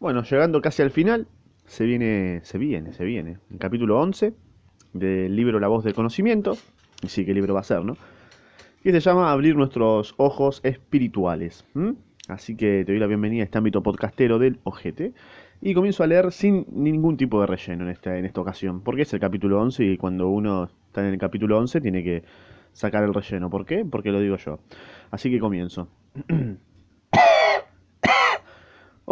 Bueno, llegando casi al final, se viene, se viene, se viene. El capítulo 11 del libro La voz del conocimiento. Y sí, qué libro va a ser, ¿no? Que se llama Abrir nuestros ojos espirituales. Así que te doy la bienvenida a este ámbito podcastero del ojete. Y comienzo a leer sin ningún tipo de relleno en esta, en esta ocasión. Porque es el capítulo 11 y cuando uno está en el capítulo 11 tiene que sacar el relleno. ¿Por qué? Porque lo digo yo. Así que comienzo.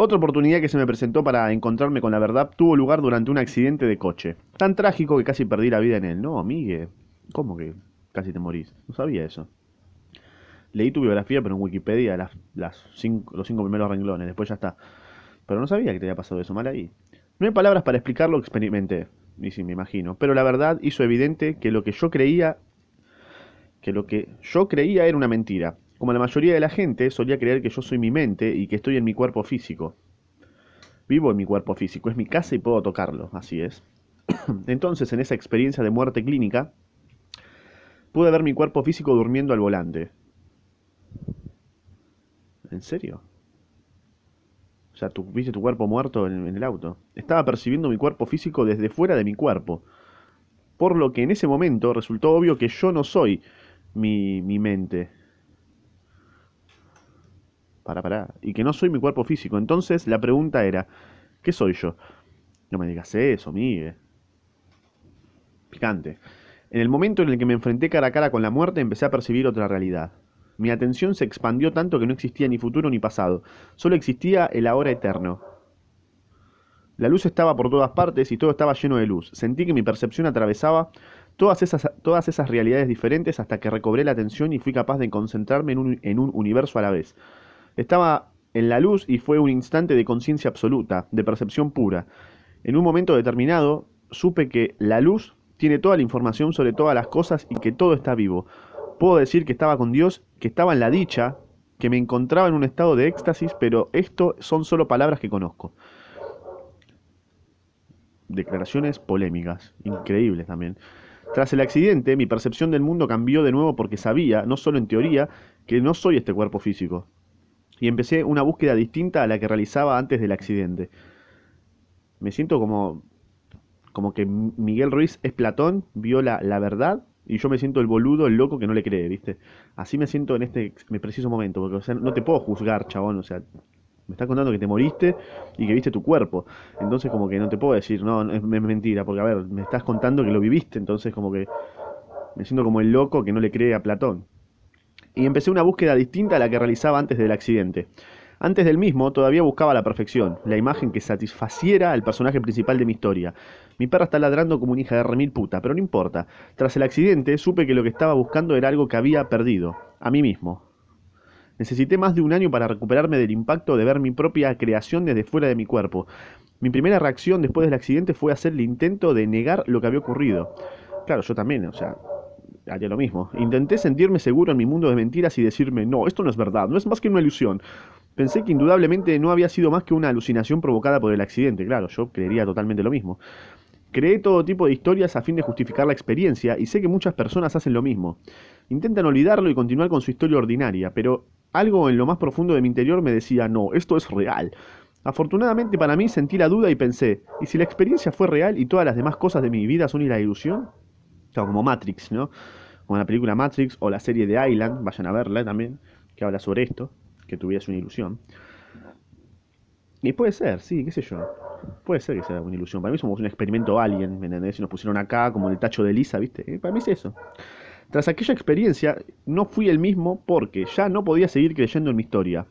Otra oportunidad que se me presentó para encontrarme con la verdad tuvo lugar durante un accidente de coche. Tan trágico que casi perdí la vida en él. No, amigue. ¿Cómo que casi te morís? No sabía eso. Leí tu biografía, pero en Wikipedia, las, los cinco primeros renglones. Después ya está. Pero no sabía que te había pasado eso. Mal ahí. No hay palabras para explicar lo que experimenté. Y sí, me imagino. Pero la verdad hizo evidente que lo que yo creía... Que lo que yo creía era una mentira. Como la mayoría de la gente, solía creer que yo soy mi mente y que estoy en mi cuerpo físico. Vivo en mi cuerpo físico, es mi casa y puedo tocarlo, así es. Entonces, en esa experiencia de muerte clínica, pude ver mi cuerpo físico durmiendo al volante. ¿En serio? O sea, viste tu cuerpo muerto en, en, el auto. Estaba percibiendo mi cuerpo físico desde fuera de mi cuerpo. Por lo que en ese momento resultó obvio que yo no soy mi, mi mente y que no soy mi cuerpo físico. Entonces la pregunta era, ¿qué soy yo? No me digas eso, Miguel. Picante. En el momento en el que me enfrenté cara a cara con la muerte, empecé a percibir otra realidad. Mi atención se expandió tanto que no existía ni futuro ni pasado, solo existía el ahora eterno. La luz estaba por todas partes y todo estaba lleno de luz. Sentí que mi percepción atravesaba todas esas, todas esas realidades diferentes hasta que recobré la atención y fui capaz de concentrarme en un, en un universo a la vez. Estaba en la luz y fue un instante de conciencia absoluta, de percepción pura. En un momento determinado, supe que la luz tiene toda la información sobre todas las cosas y que todo está vivo. Puedo decir que estaba con Dios, que estaba en la dicha, que me encontraba en un estado de éxtasis, pero esto son solo palabras que conozco. Declaraciones polémicas, increíbles también. Tras el accidente, mi percepción del mundo cambió de nuevo porque sabía, no solo en teoría, que no soy este cuerpo físico y empecé una búsqueda distinta a la que realizaba antes del accidente. Me siento como, como que Miguel Ruiz es Platón, vio la, la verdad y yo me siento el boludo, el loco que no le cree, ¿viste? Así me siento en este preciso momento, porque o sea, no te puedo juzgar, chabón, o sea, me estás contando que te moriste y que viste tu cuerpo. Entonces como que no te puedo decir, no, es, es mentira, porque a ver, me estás contando que lo viviste, entonces como que me siento como el loco que no le cree a Platón y empecé una búsqueda distinta a la que realizaba antes del accidente. Antes del mismo, todavía buscaba la perfección, la imagen que satisfaciera al personaje principal de mi historia. Mi perra está ladrando como una hija de remil puta, pero no importa. Tras el accidente, supe que lo que estaba buscando era algo que había perdido, a mí mismo. Necesité más de un año para recuperarme del impacto de ver mi propia creación desde fuera de mi cuerpo. Mi primera reacción después del accidente fue hacer el intento de negar lo que había ocurrido. Claro, yo también, o sea, lo mismo. Intenté sentirme seguro en mi mundo de mentiras y decirme, no, esto no es verdad, no es más que una ilusión. Pensé que indudablemente no había sido más que una alucinación provocada por el accidente, claro, yo creería totalmente lo mismo. Creé todo tipo de historias a fin de justificar la experiencia y sé que muchas personas hacen lo mismo. Intentan olvidarlo y continuar con su historia ordinaria, pero algo en lo más profundo de mi interior me decía, no, esto es real. Afortunadamente para mí sentí la duda y pensé, ¿y si la experiencia fue real y todas las demás cosas de mi vida son una ilusión? Claro, como Matrix, ¿no? Como la película Matrix o la serie de Island, vayan a verla también, que habla sobre esto, que tu vida es una ilusión. Y puede ser, sí, qué sé yo. Puede ser que sea una ilusión. Para mí somos un experimento alien, ¿me entendés? Y nos pusieron acá como el tacho de Lisa, ¿viste? para mí es eso. Tras aquella experiencia, no fui el mismo porque ya no podía seguir creyendo en mi historia.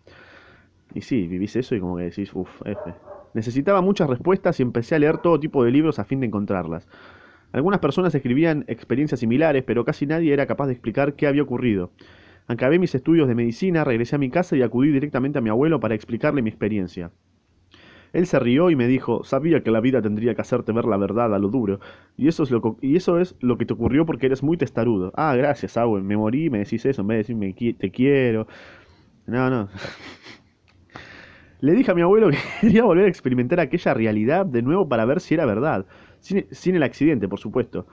Y sí, vivís eso y como que decís, uff, F. Necesitaba muchas respuestas y empecé a leer todo tipo de libros a fin de encontrarlas. Algunas personas escribían experiencias similares, pero casi nadie era capaz de explicar qué había ocurrido. Acabé mis estudios de medicina, regresé a mi casa y acudí directamente a mi abuelo para explicarle mi experiencia. Él se rió y me dijo, sabía que la vida tendría que hacerte ver la verdad a lo duro, y eso es lo, y eso es lo que te ocurrió porque eres muy testarudo. Ah, gracias, Abuelo, me morí me decís eso, en vez de decirme te quiero. No, no. Le dije a mi abuelo que quería volver a experimentar aquella realidad de nuevo para ver si era verdad. Sin, el accidente, por supuesto.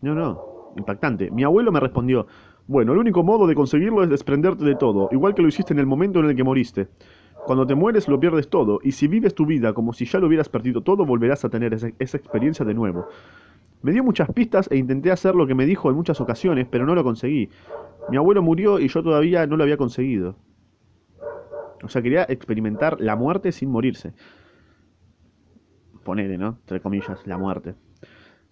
No, no, impactante. Mi abuelo me respondió, bueno, el único modo de conseguirlo es desprenderte de todo, igual que lo hiciste en el momento en el que moriste. Cuando te mueres lo pierdes todo, y si vives tu vida como si ya lo hubieras perdido todo, volverás a tener esa, esa experiencia de nuevo. Me dio muchas pistas e intenté hacer lo que me dijo en muchas ocasiones, pero no lo conseguí. Mi abuelo murió y yo todavía no lo había conseguido. O sea, quería experimentar la muerte sin morirse. Ponele, ¿no? Entre comillas, la muerte.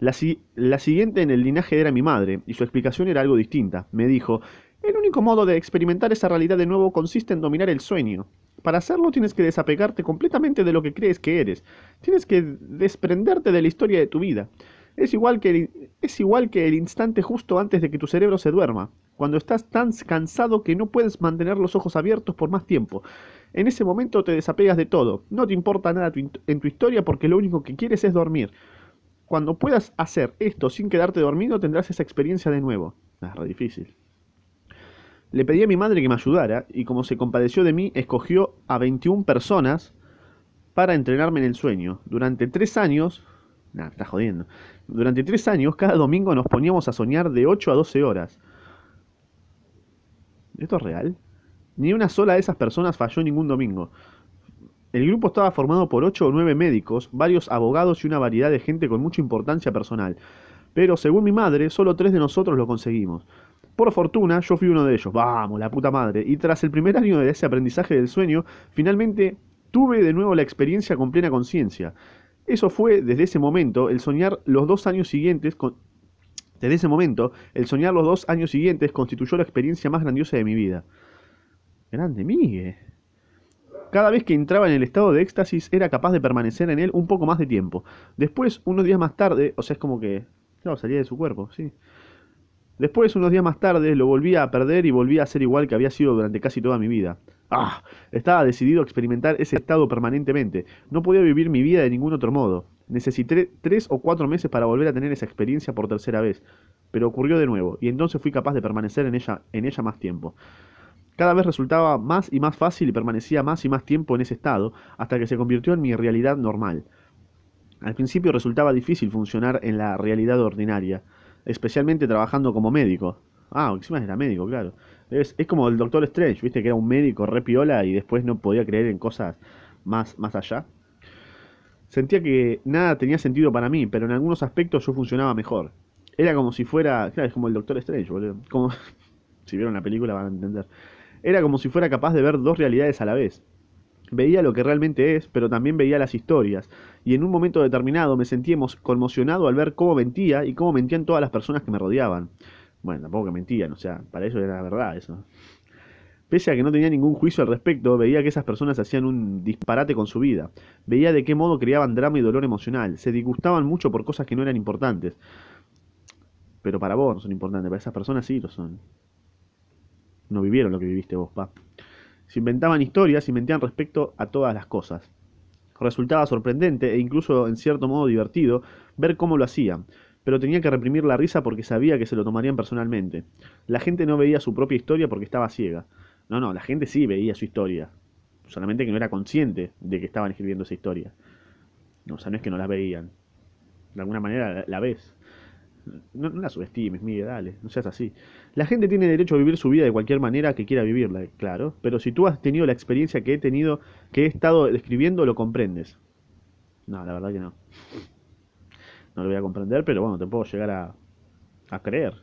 La, si- la siguiente en el linaje era mi madre, y su explicación era algo distinta. Me dijo, el único modo de experimentar esa realidad de nuevo consiste en dominar el sueño. Para hacerlo tienes que desapegarte completamente de lo que crees que eres. Tienes que desprenderte de la historia de tu vida. Es igual que es igual que el instante justo antes de que tu cerebro se duerma, cuando estás tan cansado que no puedes mantener los ojos abiertos por más tiempo. En ese momento te desapegas de todo, no te importa nada en tu historia porque lo único que quieres es dormir. Cuando puedas hacer esto sin quedarte dormido tendrás esa experiencia de nuevo. Es re difícil. Le pedí a mi madre que me ayudara y como se compadeció de mí, escogió a 21 personas para entrenarme en el sueño. Durante tres años, nada, está jodiendo. Durante tres años, cada domingo nos poníamos a soñar de 8 a 12 horas. ¿Esto es real? Ni una sola de esas personas falló ningún domingo. El grupo estaba formado por 8 o 9 médicos, varios abogados y una variedad de gente con mucha importancia personal. Pero, según mi madre, solo tres de nosotros lo conseguimos. Por fortuna, yo fui uno de ellos. Vamos, la puta madre. Y tras el primer año de ese aprendizaje del sueño, finalmente tuve de nuevo la experiencia con plena conciencia. Eso fue, desde ese momento, el soñar los dos años siguientes con... Desde ese momento, el soñar los dos años siguientes constituyó la experiencia más grandiosa de mi vida. Grande, Migue. Cada vez que entraba en el estado de éxtasis era capaz de permanecer en él un poco más de tiempo. Después, unos días más tarde, o sea, es como que... Claro, salía de su cuerpo, sí. Después, unos días más tarde, lo volvía a perder y volvía a ser igual que había sido durante casi toda mi vida. Ah, estaba decidido a experimentar ese estado permanentemente. No podía vivir mi vida de ningún otro modo. Necesité tres o cuatro meses para volver a tener esa experiencia por tercera vez. Pero ocurrió de nuevo, y entonces fui capaz de permanecer en ella, en ella más tiempo. Cada vez resultaba más y más fácil y permanecía más y más tiempo en ese estado, hasta que se convirtió en mi realidad normal. Al principio resultaba difícil funcionar en la realidad ordinaria, especialmente trabajando como médico. Ah, encima era médico, claro. Es, es como el Doctor Strange, viste que era un médico re piola y después no podía creer en cosas más, más allá. Sentía que nada tenía sentido para mí, pero en algunos aspectos yo funcionaba mejor. Era como si fuera, claro, es como el Doctor Strange, boludo. Como, si vieron la película van a entender. Era como si fuera capaz de ver dos realidades a la vez. Veía lo que realmente es, pero también veía las historias, y en un momento determinado me sentí conmocionado al ver cómo mentía y cómo mentían todas las personas que me rodeaban. Bueno, tampoco que mentían, o sea, para ellos era verdad eso. Pese a que no tenía ningún juicio al respecto, veía que esas personas hacían un disparate con su vida. Veía de qué modo creaban drama y dolor emocional. Se disgustaban mucho por cosas que no eran importantes. Pero para vos no son importantes, para esas personas sí lo son. No vivieron lo que viviste vos, pa. Se inventaban historias y mentían respecto a todas las cosas. Resultaba sorprendente e incluso en cierto modo divertido ver cómo lo hacían, pero tenía que reprimir la risa porque sabía que se lo tomarían personalmente. La gente no veía su propia historia porque estaba ciega. No, no, la gente sí veía su historia, solamente que no era consciente de que estaban escribiendo esa historia. No, o sea, no es que no la veían. De alguna manera la, ves. No, no la subestimes, Miguel, dale, no seas así. La gente tiene derecho a vivir su vida de cualquier manera que quiera vivirla, claro, pero si tú has tenido la experiencia que he tenido, que he estado describiendo, lo comprendes. No, la verdad que no. No lo voy a comprender, pero bueno, te puedo llegar a, a creer.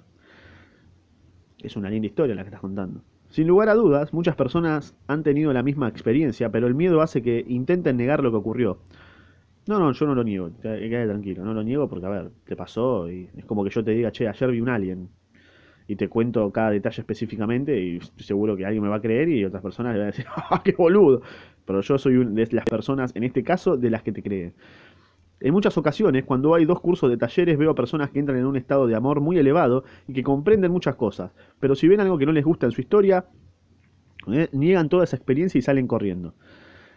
Es una linda historia la que estás contando. Sin lugar a dudas, muchas personas han tenido la misma experiencia, pero el miedo hace que intenten negar lo que ocurrió. No, no, yo no lo niego, quédate tranquilo, no lo niego porque, a ver, te pasó y es como que yo te diga, che, ayer vi un alien y te cuento cada detalle específicamente y seguro que alguien me va a creer y otras personas le van a decir, ¡ah, qué boludo! Pero yo soy de las personas, en este caso, de las que te creen. En muchas ocasiones, cuando hay dos cursos de talleres, veo a personas que entran en un estado de amor muy elevado y que comprenden muchas cosas, pero si ven algo que no les gusta en su historia, eh, niegan toda esa experiencia y salen corriendo.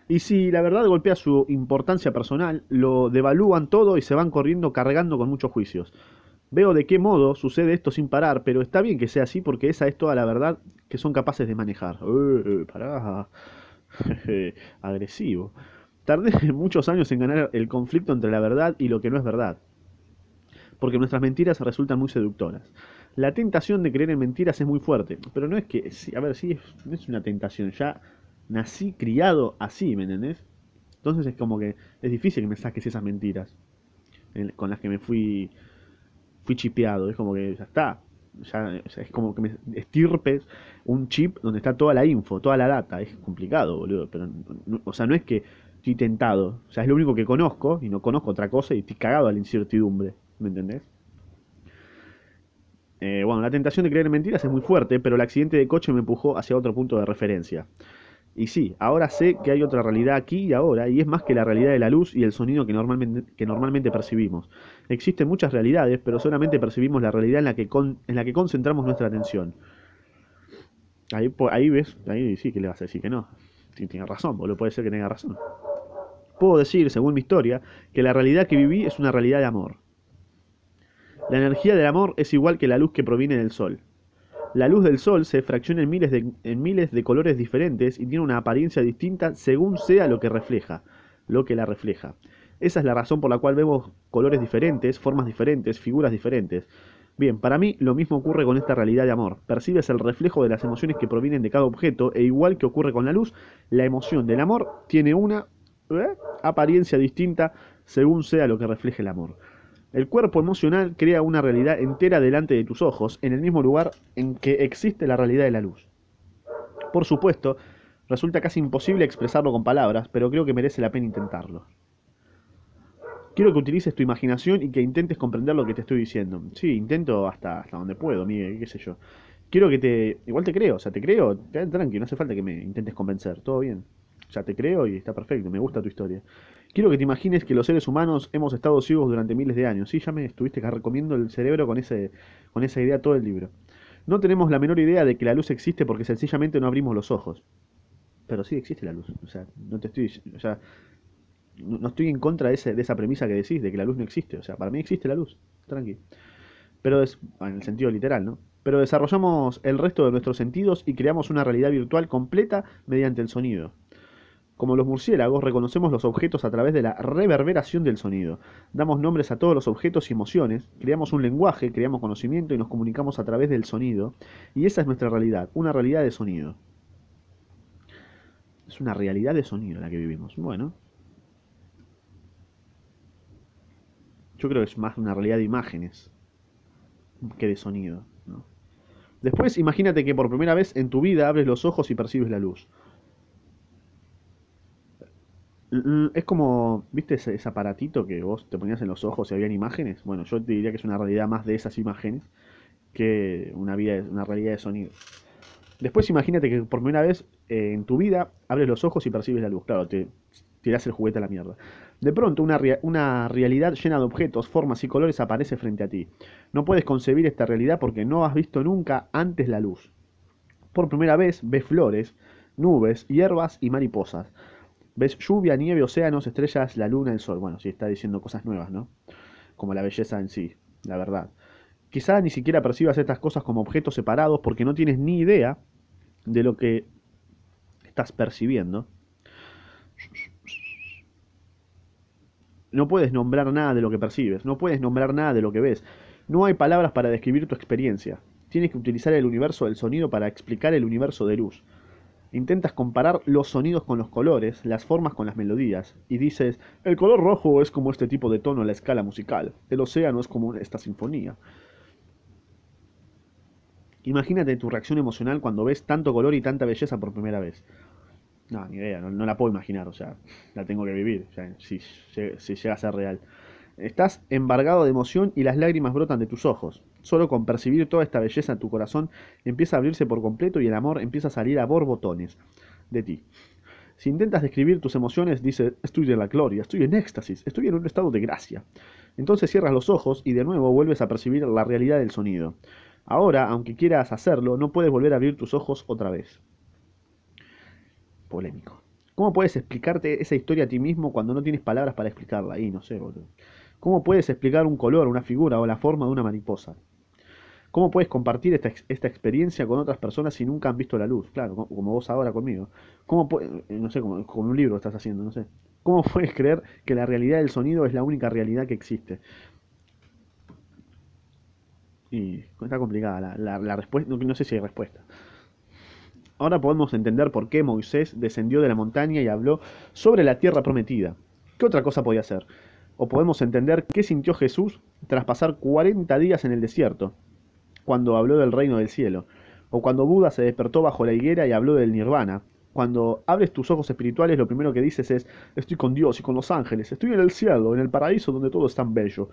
Y si la verdad golpea su importancia personal, lo devalúan todo y se van corriendo cargando con muchos juicios. Veo de qué modo sucede esto sin parar, pero está bien que sea así porque esa es toda la verdad que son capaces de manejar. Eh, eh, pará. Agresivo. Tardé muchos años en ganar el conflicto entre la verdad y lo que no es verdad, porque nuestras mentiras resultan muy seductoras. La tentación de creer en mentiras es muy fuerte, pero no es que, a ver, sí, es una tentación, ya nací criado así, ¿me entendés? Entonces es como que es difícil que me saques esas mentiras con las que me fui fui chipeado. Es como que ya está. Ya, es como que me estirpes un chip donde está toda la info, toda la data. Es complicado, boludo. Pero, o sea, no es que estoy tentado. O sea, es lo único que conozco y no conozco otra cosa y estoy cagado a la incertidumbre. ¿Me entendés? Eh, bueno, la tentación de creer en mentiras es muy fuerte, pero el accidente de coche me empujó hacia otro punto de referencia. Y sí, ahora sé que hay otra realidad aquí y ahora, y es más que la realidad de la luz y el sonido que normalmente, percibimos. Existen muchas realidades, pero solamente percibimos la realidad en la que, en la que concentramos nuestra atención. Ahí, ahí ves, ahí sí que le vas a decir que no. Tiene razón, boludo, puede ser que tenga razón. Puedo decir, según mi historia, que la realidad que viví es una realidad de amor. La energía del amor es igual que la luz que proviene del sol. La luz del sol se fracciona en miles, de, colores diferentes y tiene una apariencia distinta según sea lo que refleja, lo que la refleja. Esa es la razón por la cual vemos colores diferentes, formas diferentes, figuras diferentes. Bien, para mí lo mismo ocurre con esta realidad de amor. Percibes el reflejo de las emociones que provienen de cada objeto e igual que ocurre con la luz, la emoción del amor tiene una ¿eh? apariencia distinta según sea lo que refleje el amor. El cuerpo emocional crea una realidad entera delante de tus ojos, en el mismo lugar en que existe la realidad de la luz. Por supuesto, resulta casi imposible expresarlo con palabras, pero creo que merece la pena intentarlo. Quiero que utilices tu imaginación y que intentes comprender lo que te estoy diciendo. Sí, intento hasta, hasta donde puedo, Miguel, qué sé yo. Quiero que te... Igual te creo, o sea, te creo, tranqui, no hace falta que me intentes convencer, todo bien. Sea, te creo y está perfecto, me gusta tu historia. Quiero que te imagines que los seres humanos hemos estado ciegos durante miles de años. Sí, ya me estuviste recomiendo el cerebro con, ese, con esa idea todo el libro. No tenemos la menor idea de que la luz existe porque sencillamente no abrimos los ojos. Pero sí existe la luz. O sea, no te estoy. O sea, no, estoy en contra de, ese, de esa premisa que decís, de que la luz no existe. O sea, para mí existe la luz. Tranqui. Pero es. En el sentido literal, ¿no? Pero desarrollamos el resto de nuestros sentidos y creamos una realidad virtual completa mediante el sonido. Como los murciélagos, reconocemos los objetos a través de la reverberación del sonido. Damos nombres a todos los objetos y emociones, creamos un lenguaje, creamos conocimiento y nos comunicamos a través del sonido. Y esa es nuestra realidad, una realidad de sonido. Es una realidad de sonido la que vivimos. Bueno. Yo creo que es más una realidad de imágenes que de sonido. Después, imagínate que por primera vez en tu vida abres los ojos y percibes la luz. Es como, ¿viste ese, aparatito que vos te ponías en los ojos y habían imágenes? Bueno, yo te diría que es una realidad más de esas imágenes que una, vida, una realidad de sonido. Después imagínate que por primera vez eh, en tu vida abres los ojos y percibes la luz. Claro, te tirás el juguete a la mierda. De pronto una, una realidad llena de objetos, formas y colores aparece frente a ti. No puedes concebir esta realidad porque no has visto nunca antes la luz. Por primera vez ves flores, nubes, hierbas y mariposas. Ves lluvia, nieve, océanos, estrellas, la luna, el sol. Bueno, sí está diciendo cosas nuevas, ¿no? Como la belleza en sí, la verdad. Quizá ni siquiera percibas estas cosas como objetos separados porque no tienes ni idea de lo que estás percibiendo. No puedes nombrar nada de lo que percibes, no puedes nombrar nada de lo que ves. No hay palabras para describir tu experiencia. Tienes que utilizar el universo del sonido para explicar el universo de luz. Intentas comparar los sonidos con los colores, las formas con las melodías, y dices, el color rojo es como este tipo de tono en la escala musical, el océano es como esta sinfonía. Imagínate tu reacción emocional cuando ves tanto color y tanta belleza por primera vez. No, ni idea, no, la puedo imaginar, o sea, la tengo que vivir, si, si llega a ser real. Estás embargado de emoción y las lágrimas brotan de tus ojos. Solo con percibir toda esta belleza en tu corazón empieza a abrirse por completo y el amor empieza a salir a borbotones de ti. Si intentas describir tus emociones, dices, estoy en la gloria, estoy en éxtasis, estoy en un estado de gracia. Entonces cierras los ojos y de nuevo vuelves a percibir la realidad del sonido. Ahora, aunque quieras hacerlo, no puedes volver a abrir tus ojos otra vez. Polémico. ¿Cómo puedes explicarte esa historia a ti mismo cuando no tienes palabras para explicarla? Y no sé, boludo. ¿Cómo puedes explicar un color, una figura o la forma de una mariposa? ¿Cómo puedes compartir esta, experiencia con otras personas si nunca han visto la luz? Claro, como vos ahora conmigo. ¿Cómo eh, no sé, como un libro estás haciendo, no sé. ¿Cómo puedes creer que la realidad del sonido es la única realidad que existe? Y está complicada la, la, respuesta, no, no sé si hay respuesta. Ahora podemos entender por qué Moisés descendió de la montaña y habló sobre la tierra prometida. ¿Qué otra cosa podía hacer? O podemos entender qué sintió Jesús tras pasar 40 días en el desierto, cuando habló del reino del cielo. O cuando Buda se despertó bajo la higuera y habló del nirvana. Cuando abres tus ojos espirituales, lo primero que dices es, estoy con Dios y con los ángeles, estoy en el cielo, en el paraíso donde todo es tan bello.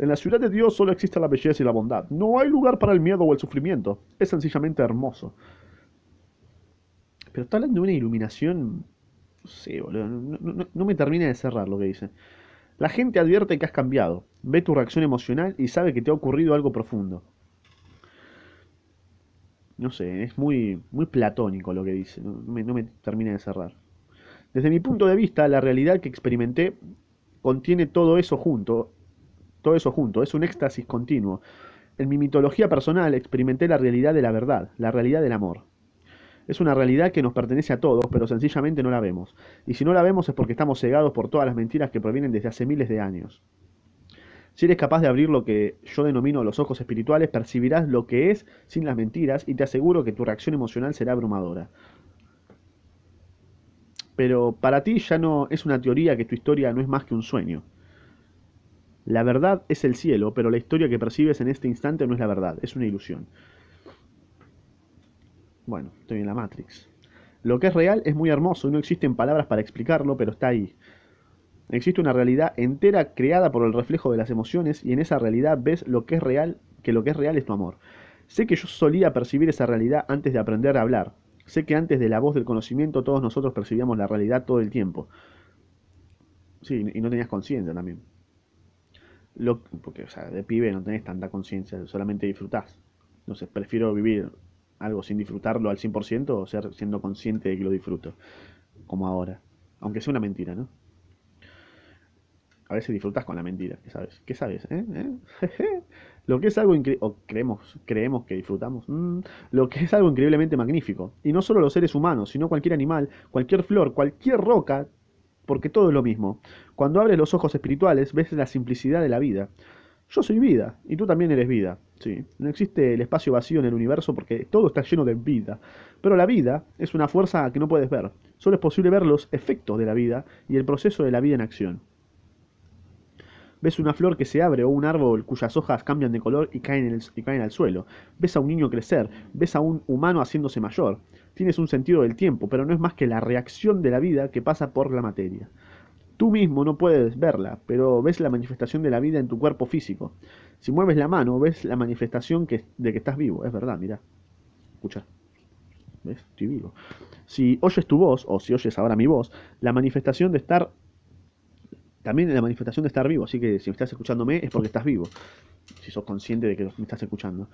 En la ciudad de Dios solo existe la belleza y la bondad. No hay lugar para el miedo o el sufrimiento. Es sencillamente hermoso. Pero está hablando de una iluminación... No sé, boludo. No, me termina de cerrar lo que dice. La gente advierte que has cambiado. Ve tu reacción emocional y sabe que te ha ocurrido algo profundo. No sé, es muy, muy platónico lo que dice. No, me, no me termina de cerrar. Desde mi punto de vista, la realidad que experimenté contiene todo eso junto. Todo eso junto. Es un éxtasis continuo. En mi mitología personal experimenté la realidad de la verdad, la realidad del amor. Es una realidad que nos pertenece a todos, pero sencillamente no la vemos. Y si no la vemos es porque estamos cegados por todas las mentiras que provienen desde hace miles de años. Si eres capaz de abrir lo que yo denomino los ojos espirituales, percibirás lo que es sin las mentiras y te aseguro que tu reacción emocional será abrumadora. Pero para ti ya no es una teoría que tu historia no es más que un sueño. La verdad es el cielo, pero la historia que percibes en este instante no es la verdad, es una ilusión. Bueno, estoy en la Matrix. Lo que es real es muy hermoso y no existen palabras para explicarlo, pero está ahí. Existe una realidad entera creada por el reflejo de las emociones y en esa realidad ves lo que es real, que lo que es real es tu amor. Sé que yo solía percibir esa realidad antes de aprender a hablar. Sé que antes de la voz del conocimiento todos nosotros percibíamos la realidad todo el tiempo. Sí, y no tenías conciencia también. Lo, porque, o sea, de pibe no tenés tanta conciencia, solamente disfrutás. Entonces, prefiero vivir algo sin disfrutarlo al 100% o siendo consciente de que lo disfruto, como ahora. Aunque sea una mentira, ¿no? A veces disfrutas con la mentira, ¿qué sabes? ¿Qué sabes? ¿Eh? ¿Eh? Lo que es algo increíble, o creemos, creemos que disfrutamos, mm, lo que es algo increíblemente magnífico. Y no solo los seres humanos, sino cualquier animal, cualquier flor, cualquier roca, porque todo es lo mismo. Cuando abres los ojos espirituales, ves la simplicidad de la vida. Yo soy vida, y tú también eres vida. Sí, no existe el espacio vacío en el universo porque todo está lleno de vida. Pero la vida es una fuerza que no puedes ver. Solo es posible ver los efectos de la vida y el proceso de la vida en acción. Ves una flor que se abre o un árbol cuyas hojas cambian de color y caen, en el- y caen al suelo. Ves a un niño crecer. Ves a un humano haciéndose mayor. Tienes un sentido del tiempo, pero no es más que la reacción de la vida que pasa por la materia. Tú mismo no puedes verla, pero ves la manifestación de la vida en tu cuerpo físico. Si mueves la mano, ves la manifestación que- de que estás vivo. Es verdad, mira. Escucha. ¿Ves? Estoy vivo. Si oyes tu voz, o si oyes ahora mi voz, la manifestación de estar también la manifestación de estar vivo, así que si estás escuchándome es porque estás vivo, si sos consciente de que me estás escuchando.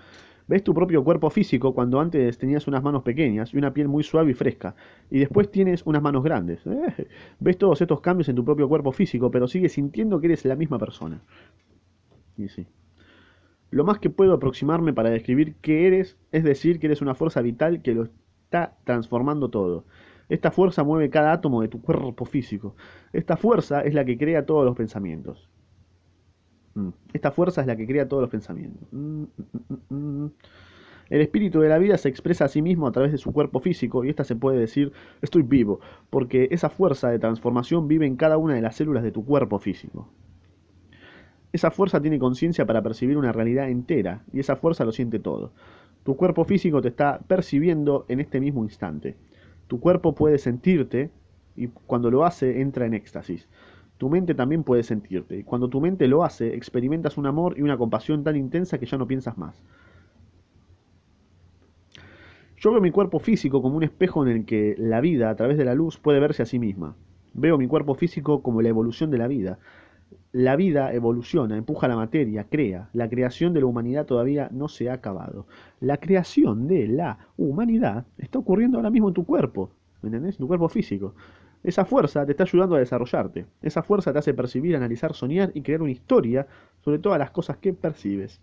Ves tu propio cuerpo físico cuando antes tenías unas manos pequeñas y una piel muy suave y fresca, y después tienes unas manos grandes. Eh, Ves todos estos cambios en tu propio cuerpo físico, pero sigues sintiendo que eres la misma persona. Y sí. Lo más que puedo aproximarme para describir qué eres es decir que eres una fuerza vital que lo está transformando todo. Esta fuerza mueve cada átomo de tu cuerpo físico. Esta fuerza es la que crea todos los pensamientos. Mm. Esta fuerza es la que crea todos los pensamientos. Mm, mm. El espíritu de la vida se expresa a sí mismo a través de su cuerpo físico y esta se puede decir estoy vivo, porque esa fuerza de transformación vive en cada una de las células de tu cuerpo físico. Esa fuerza tiene conciencia para percibir una realidad entera y esa fuerza lo siente todo. Tu cuerpo físico te está percibiendo en este mismo instante. Tu cuerpo puede sentirte y cuando lo hace entra en éxtasis. Tu mente también puede sentirte y cuando tu mente lo hace experimentas un amor y una compasión tan intensa que ya no piensas más. Yo veo mi cuerpo físico como un espejo en el que la vida, a través de la luz, puede verse a sí misma. Veo mi cuerpo físico como la evolución de la vida. La vida evoluciona, empuja la materia, crea. La creación de la humanidad todavía no se ha acabado. La creación de la humanidad está ocurriendo ahora mismo en tu cuerpo. ¿Me entendés? En tu cuerpo físico. Esa fuerza te está ayudando a desarrollarte. Esa fuerza te hace percibir, analizar, soñar y crear una historia sobre todas las cosas que percibes.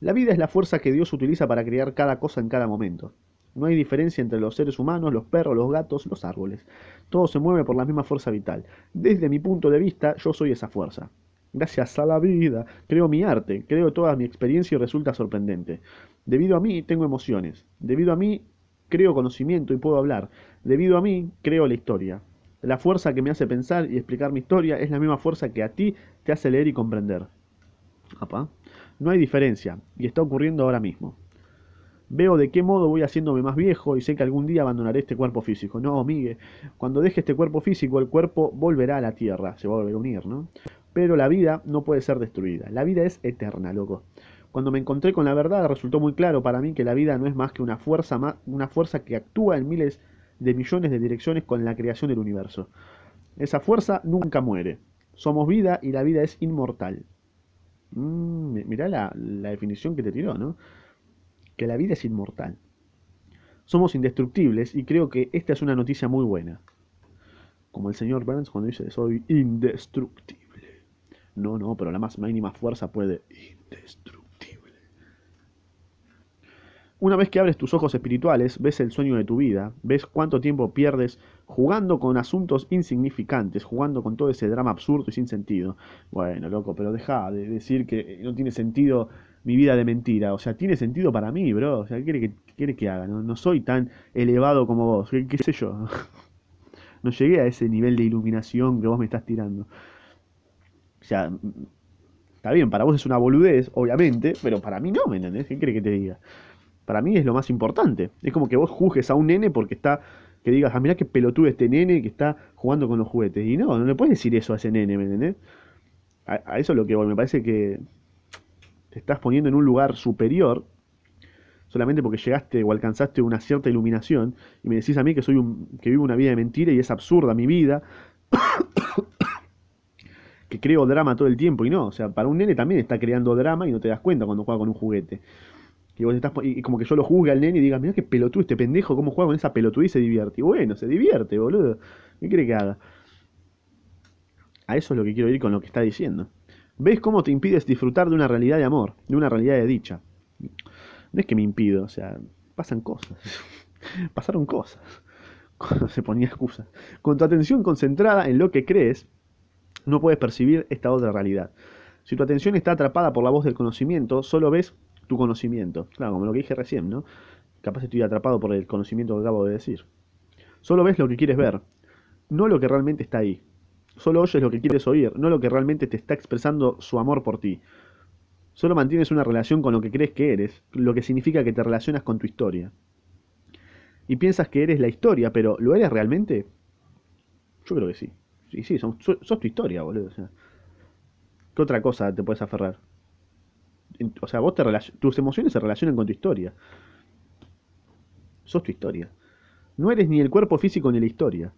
La vida es la fuerza que Dios utiliza para crear cada cosa en cada momento. No hay diferencia entre los seres humanos, los perros, los gatos, los árboles. Todo se mueve por la misma fuerza vital. Desde mi punto de vista, yo soy esa fuerza. Gracias a la vida, creo mi arte, creo toda mi experiencia y resulta sorprendente. Debido a mí, tengo emociones. Debido a mí, creo conocimiento y puedo hablar. Debido a mí, creo la historia. La fuerza que me hace pensar y explicar mi historia es la misma fuerza que a ti te hace leer y comprender. No hay diferencia, y está ocurriendo ahora mismo. Veo de qué modo voy haciéndome más viejo y sé que algún día abandonaré este cuerpo físico. No, Miguel, cuando deje este cuerpo físico, el cuerpo volverá a la tierra, se va a volver a unir, ¿no? Pero la vida no puede ser destruida. La vida es eterna, loco. Cuando me encontré con la verdad, resultó muy claro para mí que la vida no es más que una fuerza, una fuerza que actúa en miles de millones de direcciones con la creación del universo. Esa fuerza nunca muere. Somos vida y la vida es inmortal. Mm, mirá la, la definición que te tiró, ¿no? Que la vida es inmortal. Somos indestructibles y creo que esta es una noticia muy buena. Como el señor Burns cuando dice soy indestructible. No, no, pero la más mínima fuerza puede indestructible. Una vez que abres tus ojos espirituales, ves el sueño de tu vida, ves cuánto tiempo pierdes jugando con asuntos insignificantes, jugando con todo ese drama absurdo y sin sentido. Bueno, loco, pero deja de decir que no tiene sentido mi vida de mentira. O sea, tiene sentido para mí, bro. O sea, ¿qué quiere que, quiere que haga? No, no soy tan elevado como vos. ¿Qué, ¿Qué, sé yo? no llegué a ese nivel de iluminación que vos me estás tirando. O sea, está bien, para vos es una boludez, obviamente, pero para mí no, ¿me entendés? ¿Qué quiere que te diga? Para mí es lo más importante. Es como que vos juzgues a un nene porque está que digas, ah, mirá qué pelotudo este nene que está jugando con los juguetes. Y no, no le puedes decir eso a ese nene, ¿me entendés? A, a eso es lo que voy. Me parece que te estás poniendo en un lugar superior solamente porque llegaste o alcanzaste una cierta iluminación y me decís a mí que soy un que vivo una vida de mentira y es absurda mi vida que creo drama todo el tiempo y no, o sea, para un nene también está creando drama y no te das cuenta cuando juega con un juguete. Y, vos estás, y como que yo lo juzgue al nene y diga, mira qué pelotudo este pendejo, cómo juega con esa pelotuda y se divierte. Y bueno, se divierte, boludo. ¿Qué quiere que haga? A eso es lo que quiero ir con lo que está diciendo. ¿Ves cómo te impides disfrutar de una realidad de amor, de una realidad de dicha? No es que me impido, o sea, pasan cosas. Pasaron cosas. Se ponía excusas. Con tu atención concentrada en lo que crees, no puedes percibir esta otra realidad. Si tu atención está atrapada por la voz del conocimiento, solo ves tu conocimiento. Claro, como lo que dije recién, ¿no? Capaz estoy atrapado por el conocimiento que acabo de decir. Solo ves lo que quieres ver, no lo que realmente está ahí. Solo oyes lo que quieres oír, no lo que realmente te está expresando su amor por ti. Solo mantienes una relación con lo que crees que eres, lo que significa que te relacionas con tu historia. Y piensas que eres la historia, pero ¿lo eres realmente? Yo creo que sí. Sí, sí, sos, sos tu historia, boludo. O sea, ¿Qué otra cosa te puedes aferrar? O sea, vos te tus emociones se relacionan con tu historia. Sos tu historia. No eres ni el cuerpo físico ni la historia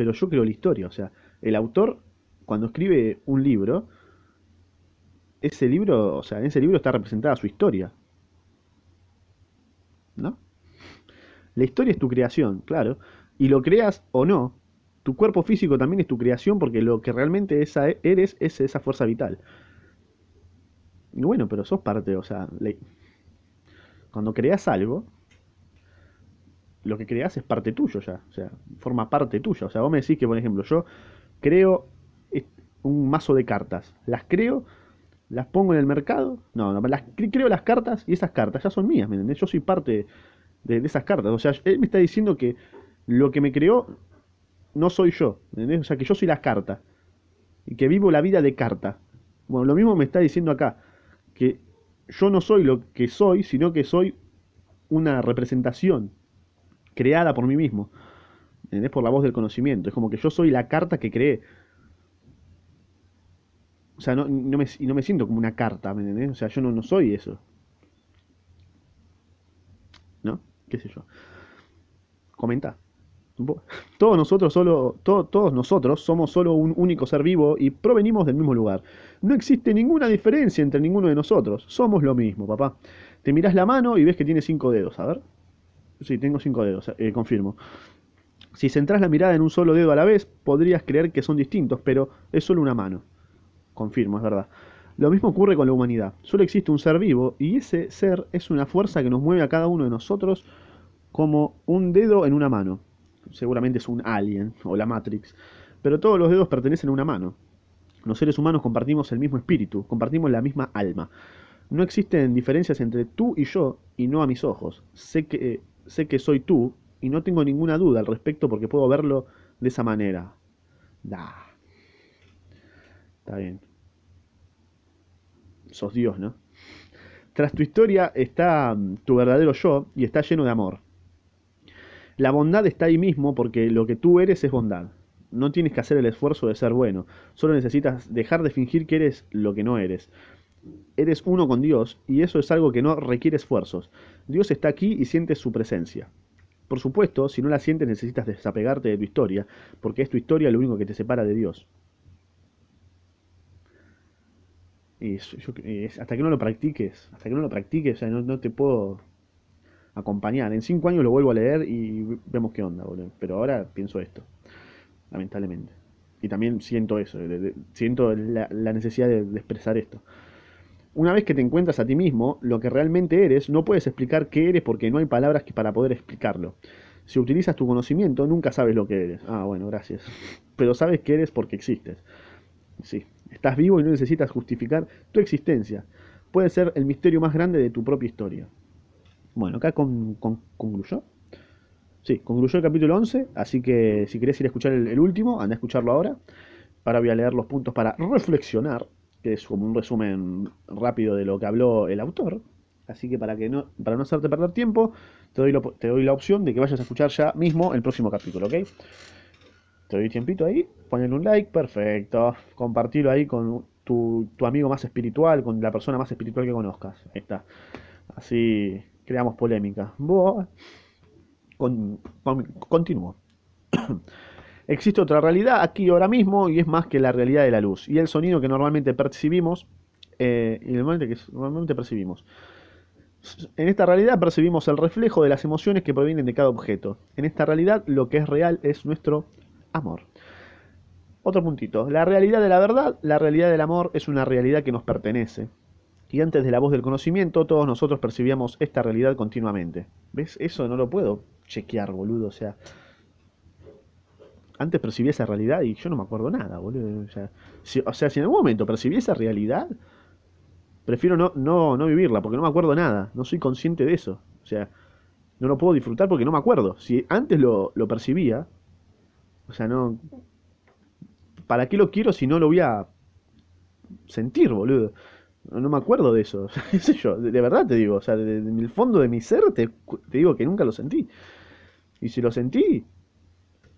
pero yo creo la historia. O sea, el autor, cuando escribe un libro, ese libro, o sea, en ese libro está representada su historia. ¿No? La historia es tu creación, claro. Y lo creas o no, tu cuerpo físico también es tu creación porque lo que realmente esa eres es esa fuerza vital. Y bueno, pero sos parte, o sea, cuando creas algo, lo que creas es parte tuyo ya, o sea, forma parte tuya. O sea, vos me decís que, por ejemplo, yo creo un mazo de cartas, las creo, las pongo en el mercado, no, no las, creo las cartas y esas cartas ya son mías, ¿me entendés? Yo soy parte de, esas cartas, o sea, él me está diciendo que lo que me creó no soy yo, ¿me entendés? O sea, que yo soy la carta y que vivo la vida de carta. Bueno, lo mismo me está diciendo acá, que yo no soy lo que soy, sino que soy una representación creada por mí mismo. ¿Entendés? Por la voz del conocimiento. Es como que yo soy la carta que creé. O sea, no, no, me, no me siento como una carta, ¿me entendés? O sea, yo no, no soy eso. ¿No? ¿Qué sé yo? Comenta. Todos nosotros solo, todos nosotros somos solo un único ser vivo y provenimos del mismo lugar. No existe ninguna diferencia entre ninguno de nosotros. Somos lo mismo, papá. Te mirás la mano y ves que tiene cinco dedos. A ver. Sí, tengo cinco dedos, eh, confirmo. Si centras la mirada en un solo dedo a la vez, podrías creer que son distintos, pero es solo una mano. Confirmo, es verdad. Lo mismo ocurre con la humanidad. Solo existe un ser vivo y ese ser es una fuerza que nos mueve a cada uno de nosotros como un dedo en una mano. Seguramente es un alien o la Matrix, pero todos los dedos pertenecen a una mano. Los seres humanos compartimos el mismo espíritu, compartimos la misma alma. No existen diferencias entre tú y yo y no a mis ojos. Sé que sé que soy tú y no tengo ninguna duda al respecto porque puedo verlo de esa manera. Da. Está bien. Sos Dios, ¿no? Tras tu historia está mm, tu verdadero yo y está lleno de amor. La bondad está ahí mismo porque lo que tú eres es bondad. No tienes que hacer el esfuerzo de ser bueno, solo necesitas dejar de fingir que eres lo que no eres. Eres uno con Dios y eso es algo que no requiere esfuerzos. Dios está aquí y sientes su presencia. Por supuesto, si no la sientes necesitas desapegarte de tu historia, porque es tu historia lo único que te separa de Dios. Y, hasta que no lo practiques, hasta que no lo practiques, o sea, no, te puedo acompañar. En cinco años lo vuelvo a leer y vemos qué onda, boludo. Pero ahora pienso esto, lamentablemente. Y también siento eso, siento la, necesidad de, expresar esto. Una vez que te encuentras a ti mismo, lo que realmente eres, no puedes explicar qué eres porque no hay palabras que para poder explicarlo. Si utilizas tu conocimiento, nunca sabes lo que eres. Ah, bueno, gracias. Pero sabes que eres porque existes. Sí, estás vivo y no necesitas justificar tu existencia. Puede ser el misterio más grande de tu propia historia. Bueno, acá con, concluyó. Sí, concluyó el capítulo 11, así que si querés ir a escuchar el, último, anda a escucharlo ahora. Ahora voy a leer los puntos para reflexionar, que es como un resumen rápido de lo que habló el autor. Así que para, que no, para no hacerte perder tiempo, te doy, la opción de que vayas a escuchar ya mismo el próximo capítulo, ¿ok? Te doy tiempito ahí, ponle un like, perfecto. Compartilo ahí con tu, amigo más espiritual, con la persona más espiritual que conozcas. Ahí está. Así creamos polémica. Con, continúo. Existe otra realidad aquí ahora mismo y es más que la realidad de la luz y el sonido que normalmente percibimos eh, que normalmente percibimos. En esta realidad percibimos el reflejo de las emociones que provienen de cada objeto. En esta realidad lo que es real es nuestro amor. Otro puntito. La realidad de la verdad, la realidad del amor es una realidad que nos pertenece. Antes de la voz del conocimiento, todos nosotros percibíamos esta realidad continuamente. ¿Ves? Eso no lo puedo chequear, boludo. O sea, antes percibí esa realidad y yo no me acuerdo nada, boludo. O sea, si, o sea, si en algún momento percibí esa realidad, prefiero no, no, no vivirla porque no me acuerdo nada. No soy consciente de eso. O sea, no lo puedo disfrutar porque no me acuerdo. Si antes lo, lo percibía, o sea, no. ¿Para qué lo quiero si no lo voy a sentir, boludo? No, me acuerdo de eso. ¿Qué sé yo? De, verdad te digo. O sea, en el fondo de mi ser te, te digo que nunca lo sentí. Y si lo sentí,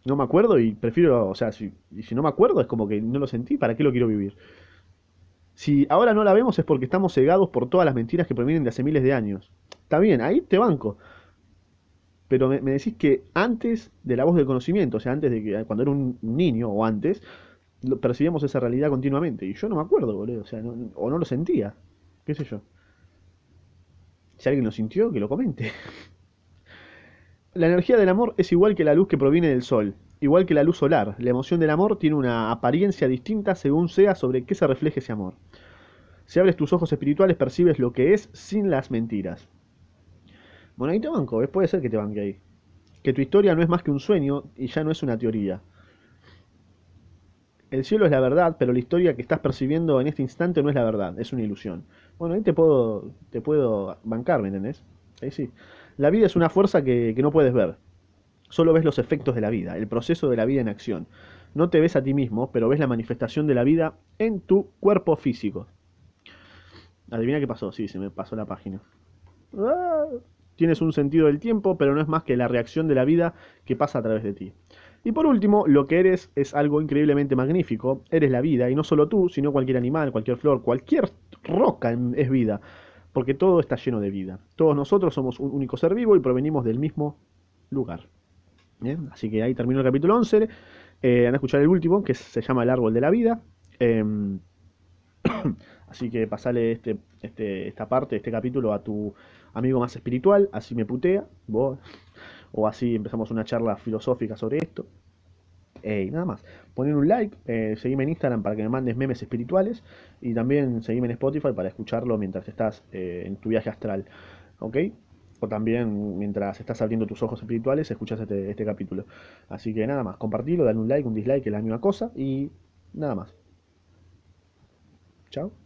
no me acuerdo y prefiero, o sea, si, si no me acuerdo es como que no lo sentí, ¿para qué lo quiero vivir? Si ahora no la vemos es porque estamos cegados por todas las mentiras que provienen de hace miles de años. Está bien, ahí te banco pero me, decís que antes de la voz del conocimiento, o sea, antes de que cuando era un niño o antes, percibíamos esa realidad continuamente. Y yo no me acuerdo, boludo, o sea, o no lo sentía, qué sé yo. Si alguien lo sintió, que lo comente. La energía del amor es igual que la luz que proviene del sol, igual que la luz solar. La emoción del amor tiene una apariencia distinta según sea sobre qué se refleje ese amor. Si abres tus ojos espirituales percibes lo que es sin las mentiras. Bueno, ahí te banco, puede ser que te banque ahí. Que tu historia no es más que un sueño y ya no es una teoría. El cielo es la verdad, pero la historia que estás percibiendo en este instante no es la verdad, es una ilusión. Bueno, ahí te puedo, te puedo bancar, ¿me entendés? Ahí sí. La vida es una fuerza que, que no puedes ver. Solo ves los efectos de la vida, el proceso de la vida en acción. No te ves a ti mismo, pero ves la manifestación de la vida en tu cuerpo físico. Adivina qué pasó, sí, se me pasó la página. ¡Ah! Tienes un sentido del tiempo, pero no es más que la reacción de la vida que pasa a través de ti. Y por último, lo que eres es algo increíblemente magnífico. Eres la vida, y no solo tú, sino cualquier animal, cualquier flor, cualquier roca es vida, porque todo está lleno de vida. Todos nosotros somos un único ser vivo y provenimos del mismo lugar. Así que ahí terminó el capítulo 11. Eh, a escuchar el último, que se llama El árbol de la vida. Em, así que pasale este, este, esta parte, este capítulo a tu amigo más espiritual, así me putea, vos, o así empezamos una charla filosófica sobre esto. Y nada más. Poner un like, eh, seguime en Instagram para que me mandes memes espirituales y también seguime en Spotify para escucharlo mientras estás eh, en tu viaje astral. ¿Ok? O también mientras estás abriendo tus ojos espirituales, escuchas este, este capítulo. Así que nada más, compartilo, dale un like, un dislike, es la misma cosa y nada más. Chao.